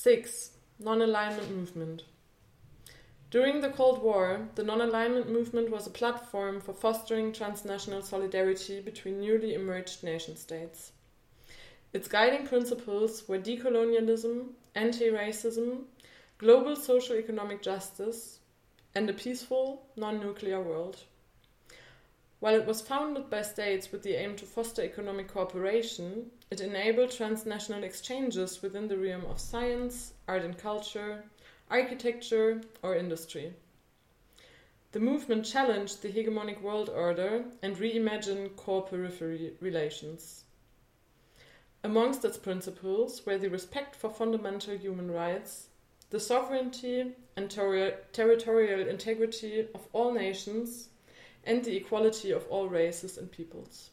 6. Non alignment movement. During the Cold War, the non alignment movement was a platform for fostering transnational solidarity between newly emerged nation states. Its guiding principles were decolonialism, anti racism, global social economic justice, and a peaceful, non nuclear world. While it was founded by states with the aim to foster economic cooperation, it enabled transnational exchanges within the realm of science, art and culture, architecture, or industry. The movement challenged the hegemonic world order and reimagined core periphery relations. Amongst its principles were the respect for fundamental human rights, the sovereignty and ter territorial integrity of all nations, and the equality of all races and peoples.